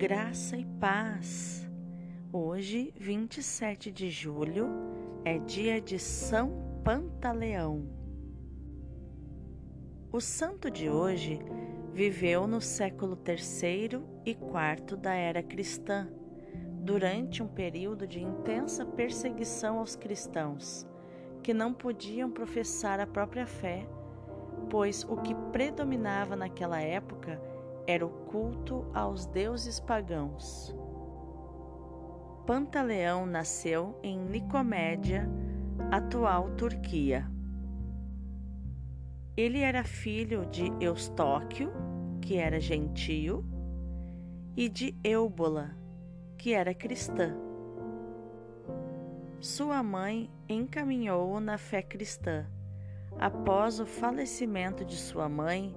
Graça e paz. Hoje, 27 de julho, é dia de São Pantaleão. O santo de hoje viveu no século III e IV da era cristã, durante um período de intensa perseguição aos cristãos, que não podiam professar a própria fé, pois o que predominava naquela época era o culto aos deuses pagãos. Pantaleão nasceu em Nicomédia, atual Turquia. Ele era filho de Eustóquio, que era gentio, e de Eúbola, que era cristã. Sua mãe encaminhou-o na fé cristã. Após o falecimento de sua mãe,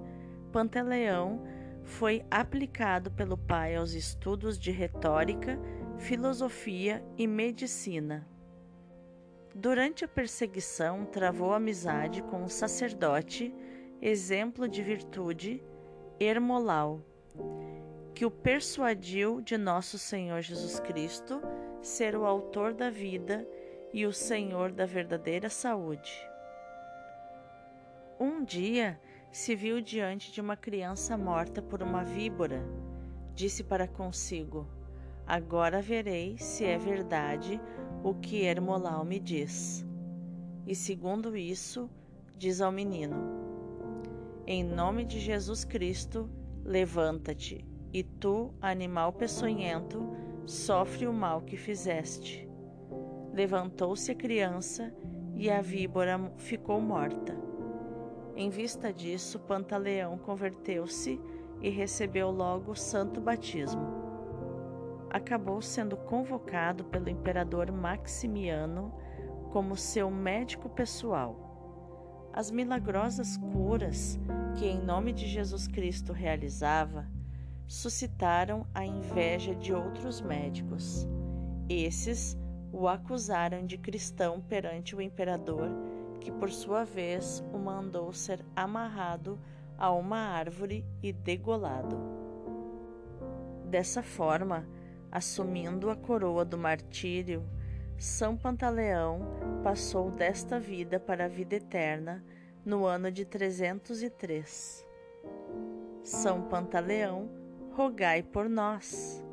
Pantaleão foi aplicado pelo pai aos estudos de retórica, filosofia e medicina. Durante a perseguição, travou amizade com o sacerdote, exemplo de virtude, Hermolau, que o persuadiu de nosso Senhor Jesus Cristo ser o autor da vida e o Senhor da verdadeira saúde. Um dia, se viu diante de uma criança morta por uma víbora. Disse para consigo: Agora verei se é verdade o que Hermolau me diz. E segundo isso, diz ao menino: Em nome de Jesus Cristo, levanta-te, e tu, animal peçonhento, sofre o mal que fizeste. Levantou-se a criança e a víbora ficou morta. Em vista disso, Pantaleão converteu-se e recebeu logo o santo batismo. Acabou sendo convocado pelo imperador Maximiano como seu médico pessoal. As milagrosas curas que, em nome de Jesus Cristo, realizava suscitaram a inveja de outros médicos. Esses o acusaram de cristão perante o imperador que por sua vez o mandou ser amarrado a uma árvore e degolado. Dessa forma, assumindo a coroa do martírio, São Pantaleão passou desta vida para a vida eterna no ano de 303. São Pantaleão, rogai por nós.